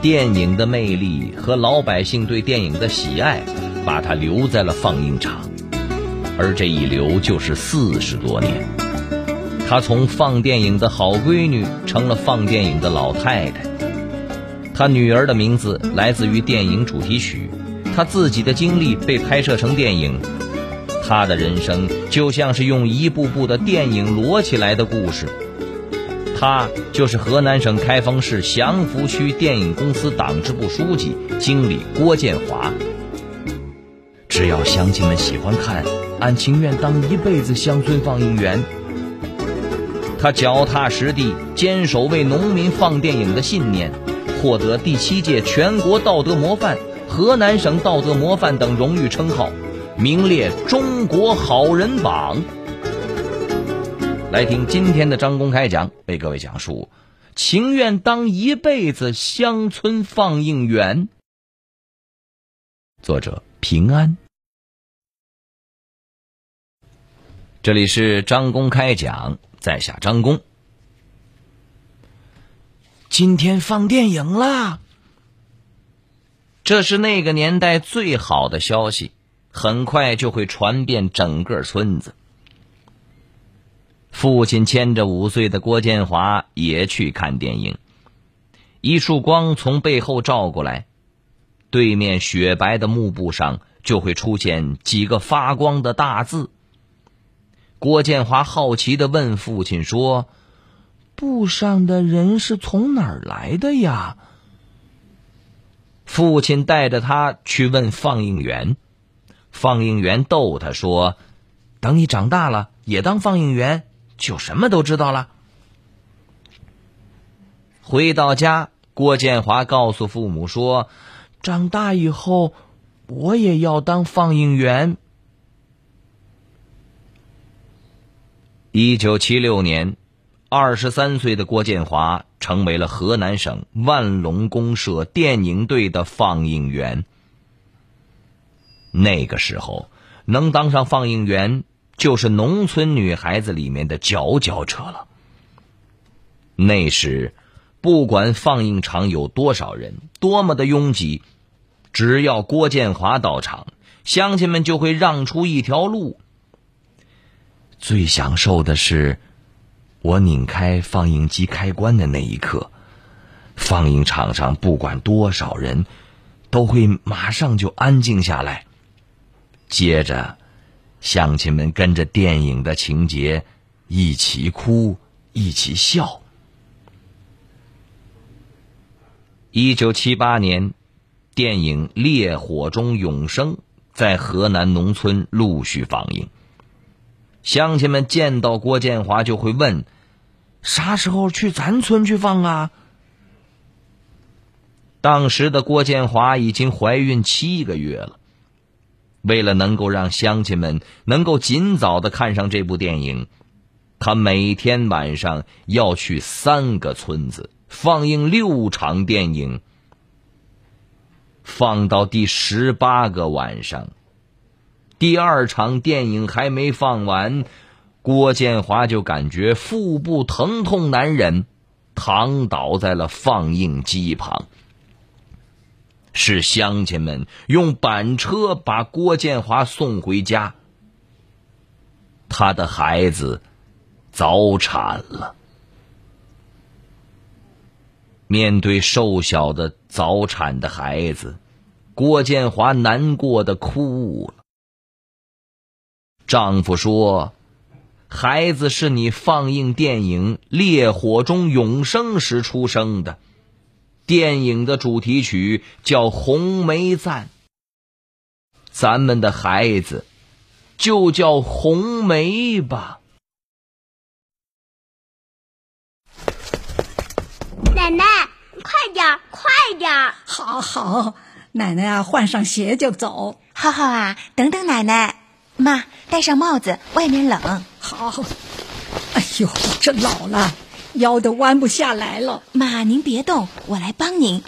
电影的魅力和老百姓对电影的喜爱，把她留在了放映场，而这一留就是四十多年。她从放电影的好闺女，成了放电影的老太太。她女儿的名字来自于电影主题曲，她自己的经历被拍摄成电影。她的人生就像是用一部部的电影摞起来的故事。他就是河南省开封市祥符区电影公司党支部书记、经理郭建华。只要乡亲们喜欢看，俺情愿当一辈子乡村放映员。他脚踏实地，坚守为农民放电影的信念，获得第七届全国道德模范、河南省道德模范等荣誉称号，名列中国好人榜。来听今天的张公开讲，为各位讲述：情愿当一辈子乡村放映员。作者平安。这里是张公开讲，在下张公。今天放电影啦！这是那个年代最好的消息，很快就会传遍整个村子。父亲牵着五岁的郭建华也去看电影。一束光从背后照过来，对面雪白的幕布上就会出现几个发光的大字。郭建华好奇的问父亲说：“布上的人是从哪儿来的呀？”父亲带着他去问放映员，放映员逗他说：“等你长大了也当放映员。”就什么都知道了。回到家，郭建华告诉父母说：“长大以后，我也要当放映员。”一九七六年，二十三岁的郭建华成为了河南省万隆公社电影队的放映员。那个时候，能当上放映员。就是农村女孩子里面的佼佼者了。那时，不管放映场有多少人，多么的拥挤，只要郭建华到场，乡亲们就会让出一条路。最享受的是，我拧开放映机开关的那一刻，放映场上不管多少人，都会马上就安静下来，接着。乡亲们跟着电影的情节一起哭，一起笑。一九七八年，电影《烈火中永生》在河南农村陆续放映。乡亲们见到郭建华就会问：“啥时候去咱村去放啊？”当时的郭建华已经怀孕七个月了。为了能够让乡亲们能够尽早的看上这部电影，他每天晚上要去三个村子放映六场电影。放到第十八个晚上，第二场电影还没放完，郭建华就感觉腹部疼痛难忍，躺倒在了放映机旁。是乡亲们用板车把郭建华送回家。他的孩子早产了。面对瘦小的早产的孩子，郭建华难过的哭了。丈夫说：“孩子是你放映电影《烈火中永生》时出生的。”电影的主题曲叫《红梅赞》，咱们的孩子就叫红梅吧。奶奶，快点，快点！好好，奶奶啊，换上鞋就走。浩浩啊，等等奶奶。妈，戴上帽子，外面冷。好。哎呦，这老了。腰都弯不下来了，妈，您别动，我来帮您。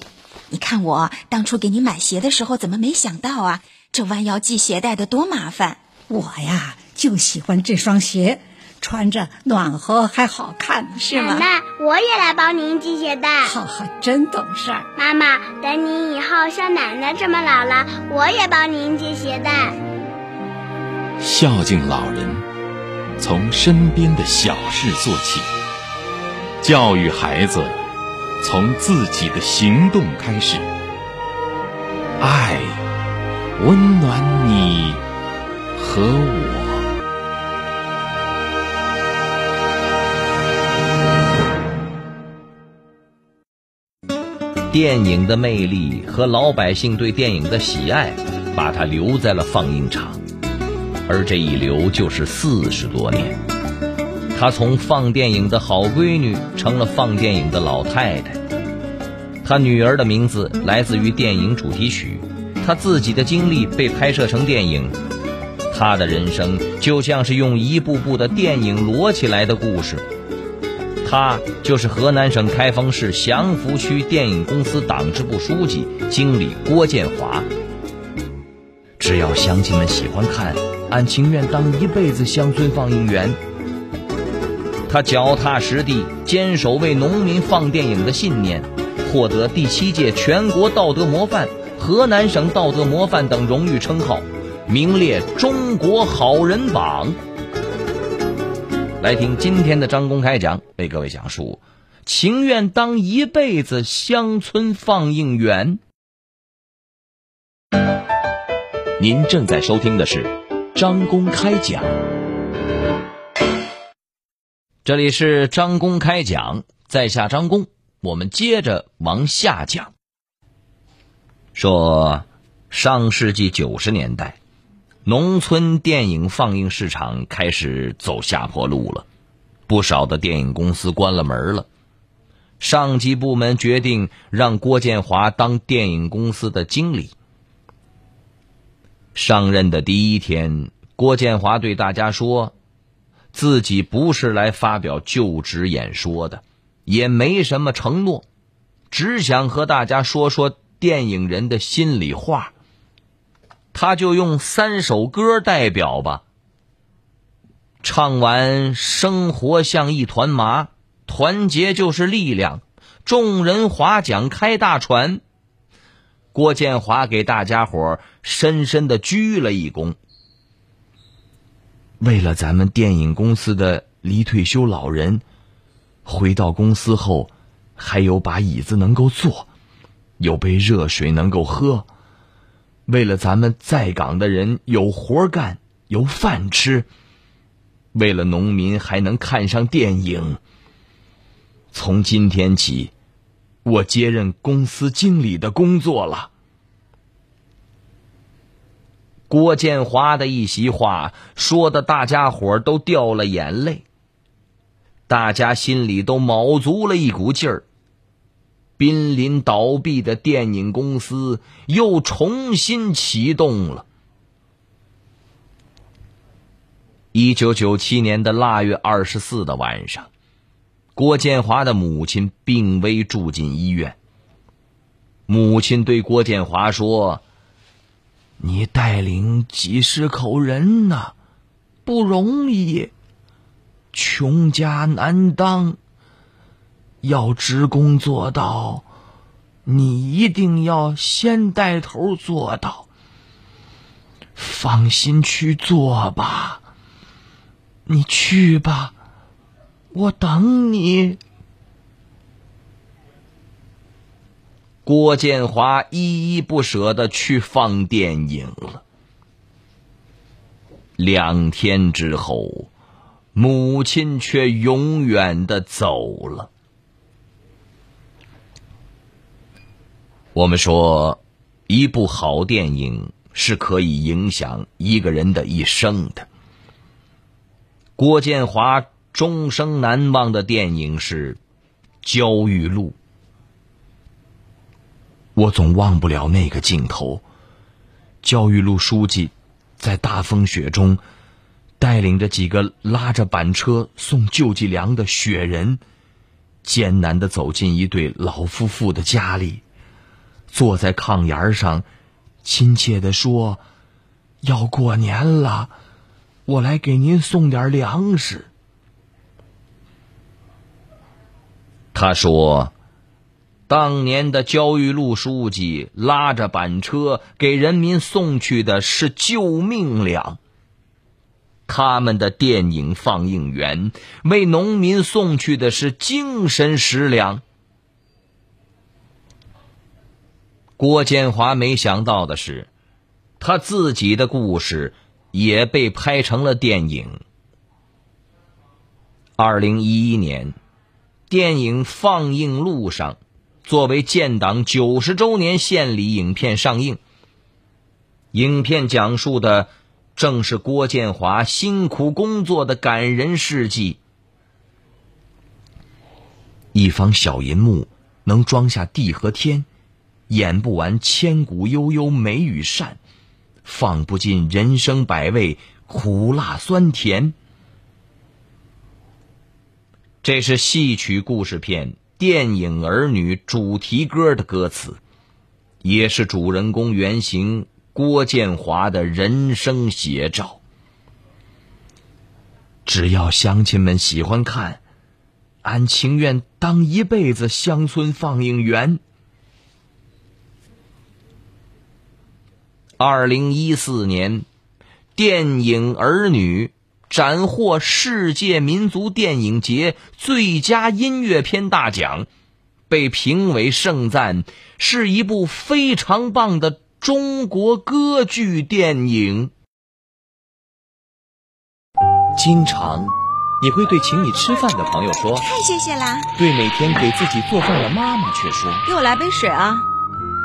你看我当初给你买鞋的时候，怎么没想到啊？这弯腰系鞋带的多麻烦。我呀，就喜欢这双鞋，穿着暖和还好看，是吗？奶奶，我也来帮您系鞋带。哈哈，真懂事儿。妈妈，等您以后像奶奶这么老了，我也帮您系鞋带。孝敬老人，从身边的小事做起。教育孩子，从自己的行动开始。爱，温暖你和我。电影的魅力和老百姓对电影的喜爱，把它留在了放映场，而这一留就是四十多年。她从放电影的好闺女，成了放电影的老太太。她女儿的名字来自于电影主题曲，她自己的经历被拍摄成电影。她的人生就像是用一部部的电影摞起来的故事。他就是河南省开封市祥符区电影公司党支部书记、经理郭建华。只要乡亲们喜欢看，俺情愿当一辈子乡村放映员。他脚踏实地，坚守为农民放电影的信念，获得第七届全国道德模范、河南省道德模范等荣誉称号，名列中国好人榜。来听今天的张公开讲，为各位讲述：情愿当一辈子乡村放映员。您正在收听的是张公开讲，这里是张公开讲，在下张公，我们接着往下讲。说上世纪九十年代。农村电影放映市场开始走下坡路了，不少的电影公司关了门了。上级部门决定让郭建华当电影公司的经理。上任的第一天，郭建华对大家说：“自己不是来发表就职演说的，也没什么承诺，只想和大家说说电影人的心里话。”他就用三首歌代表吧。唱完“生活像一团麻，团结就是力量，众人划桨开大船。”郭建华给大家伙深深的鞠了一躬。为了咱们电影公司的离退休老人，回到公司后还有把椅子能够坐，有杯热水能够喝。为了咱们在岗的人有活干、有饭吃，为了农民还能看上电影，从今天起，我接任公司经理的工作了。郭建华的一席话说的，大家伙都掉了眼泪，大家心里都卯足了一股劲儿。濒临倒闭的电影公司又重新启动了。一九九七年的腊月二十四的晚上，郭建华的母亲病危住进医院。母亲对郭建华说：“你带领几十口人呢，不容易，穷家难当。”要职工做到，你一定要先带头做到。放心去做吧，你去吧，我等你。郭建华依依不舍的去放电影了。两天之后，母亲却永远的走了。我们说，一部好电影是可以影响一个人的一生的。郭建华终生难忘的电影是《焦裕禄》，我总忘不了那个镜头，焦裕禄书记在大风雪中带领着几个拉着板车送救济粮的雪人，艰难地走进一对老夫妇的家里，坐在炕沿上亲切地说：“要过年了，我来给您送点粮食。”他说。当年的焦裕禄书记拉着板车给人民送去的是救命粮，他们的电影放映员为农民送去的是精神食粮。”郭建华没想到的是，他自己的故事也被拍成了电影。二零一一年，电影放映路上，作为建党九十周年献礼影片上映。影片讲述的正是郭建华辛苦工作的感人事迹。一方小银幕能装下地和天。演不完千古悠悠美与善，放不尽人生百味苦辣酸甜。这是戏曲故事片电影儿女主题歌的歌词，也是主人公原型郭建华的人生写照。只要乡亲们喜欢看，俺情愿当一辈子乡村放映员。二零一四年，电影《儿女》斩获世界民族电影节最佳音乐片大奖，被评为盛赞是一部非常棒的中国歌剧电影。经常，你会对请你吃饭的朋友说：“太谢谢啦。”对每天给自己做饭的妈妈却说：“给我来杯水啊。”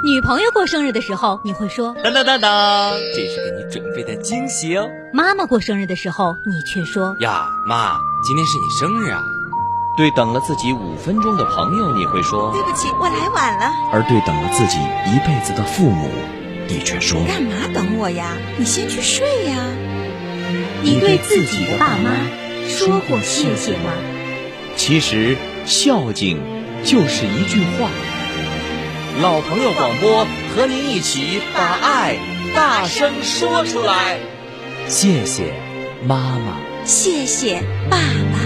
女朋友过生日的时候，你会说：“当当当当，这是给你准备的惊喜哦。”妈妈过生日的时候，你却说：“呀，妈，今天是你生日啊。”对等了自己五分钟的朋友，你会说：“对不起，我来晚了。”而对等了自己一辈子的父母，你却说：“干嘛等我呀？你先去睡呀。”你对自己的爸妈说过谢谢吗？其实，孝敬就是一句话。老朋友广播和您一起把爱大声说出来。谢谢妈妈，谢谢爸爸。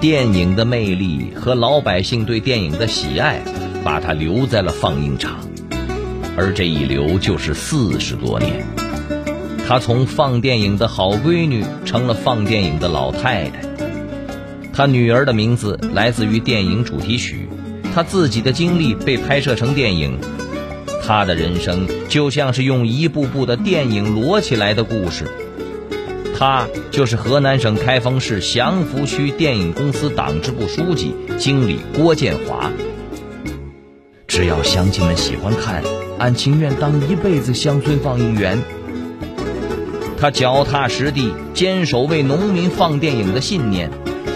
电影的魅力和老百姓对电影的喜爱，把它留在了放映场，而这一留就是四十多年。她从放电影的好闺女成了放电影的老太太。她女儿的名字来自于电影主题曲，她自己的经历被拍摄成电影。她的人生就像是用一部部的电影摞起来的故事。她就是河南省开封市祥符区电影公司党支部书记、经理郭建华。只要乡亲们喜欢看，俺情愿当一辈子乡村放映员。他脚踏实地，坚守为农民放电影的信念，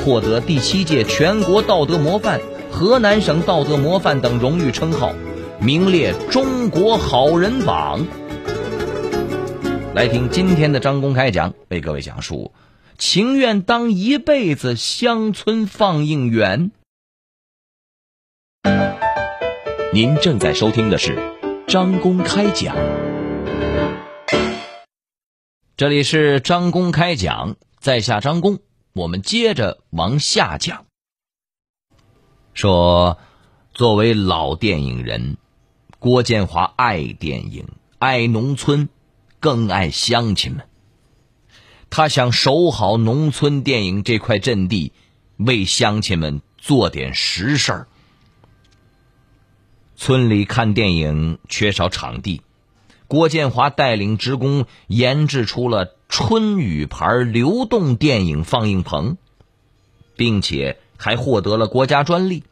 获得第七届全国道德模范、河南省道德模范等荣誉称号，名列中国好人榜。来听今天的张公开讲，为各位讲述：情愿当一辈子乡村放映员。您正在收听的是张公开讲。这里是张公开讲，在下张公，我们接着往下讲。说，作为老电影人，郭建华爱电影，爱农村，更爱乡亲们。他想守好农村电影这块阵地，为乡亲们做点实事儿。村里看电影缺少场地。郭建华带领职工研制出了春雨牌流动电影放映棚，并且还获得了国家专利，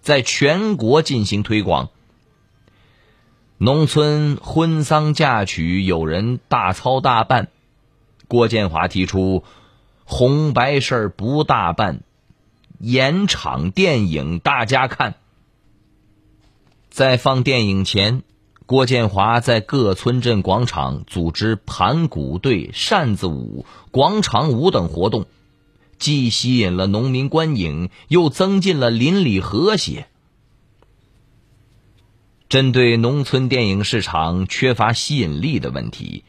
在全国进行推广。农村婚丧嫁娶有人大操大办，郭建华提出红白事不大办，演场电影大家看。在放电影前。郭建华在各村镇广场组织盘鼓队、扇子舞、广场舞等活动，既吸引了农民观影，又增进了邻里和谐。针对农村电影市场缺乏吸引力的问题，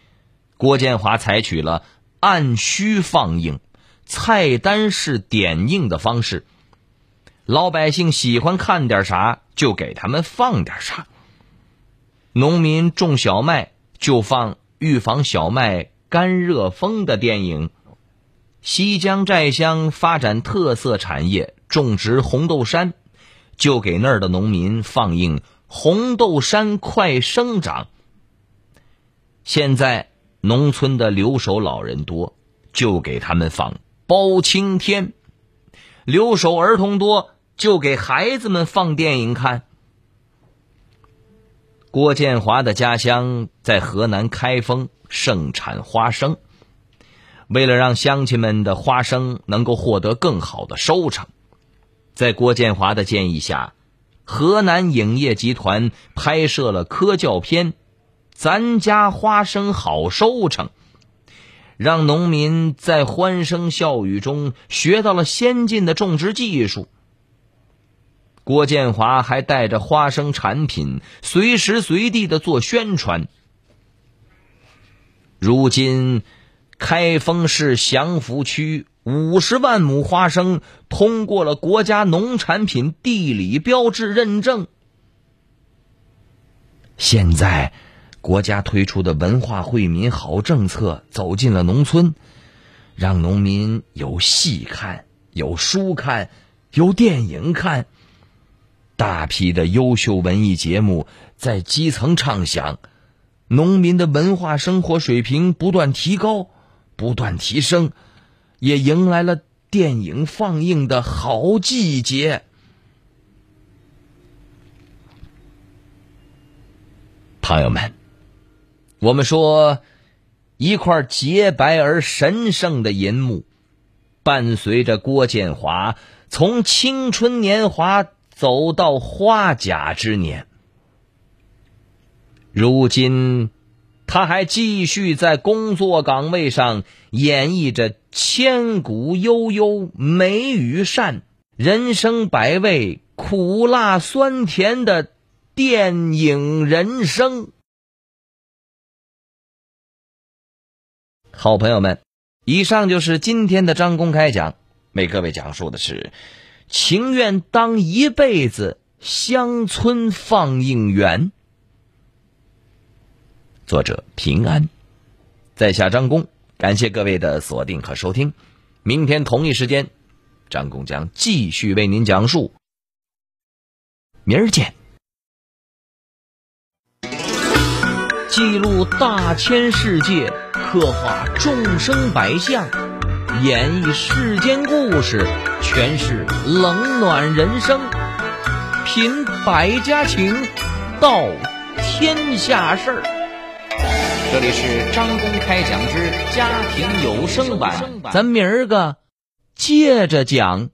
郭建华采取了“按需放映，菜单式点映的方式。老百姓喜欢看点啥，就给他们放点啥。农民种小麦，就放预防小麦干热风的电影。西江寨乡发展特色产业，种植红豆杉，就给那儿的农民放映红豆杉快生长。现在农村的留守老人多，就给他们放包青天；留守儿童多。就给孩子们放电影看。郭建华的家乡在河南开封，盛产花生。为了让乡亲们的花生能够获得更好的收成，在郭建华的建议下，河南影业集团拍摄了科教片《咱家花生好收成》，让农民在欢声笑语中学到了先进的种植技术。郭建华还带着花生产品，随时随地的做宣传。如今，开封市祥符区五十万亩花生通过了国家农产品地理标志认证。现在，国家推出的文化惠民好政策走进了农村，让农民有戏看，有书看，有电影看。大批的优秀文艺节目在基层唱响，农民的文化生活水平不断提高，不断提升，也迎来了电影放映的好季节。朋友们，我们说，一块洁白而神圣的银幕，伴随着郭建华从青春年华。走到花甲之年，如今他还继续在工作岗位上演绎着千古悠悠、美与善、人生百味、苦辣酸甜的电影人生。好朋友们，以上就是今天的张公开讲，为各位讲述的是。情愿当一辈子乡村放映员。作者平安，在下张工，感谢各位的锁定和收听。明天同一时间，张工将继续为您讲述。明儿见。记录大千世界，刻画众生百相，演绎世间故事。诠释冷暖人生，品百家情，道天下事儿。这里是张公开讲之家庭有声版，咱明儿个接着讲。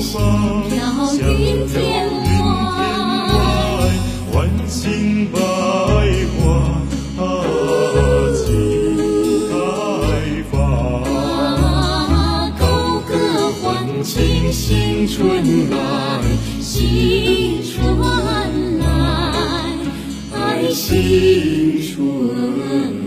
飘云天外唤醒百花齐开放高歌欢庆新春来新春来新春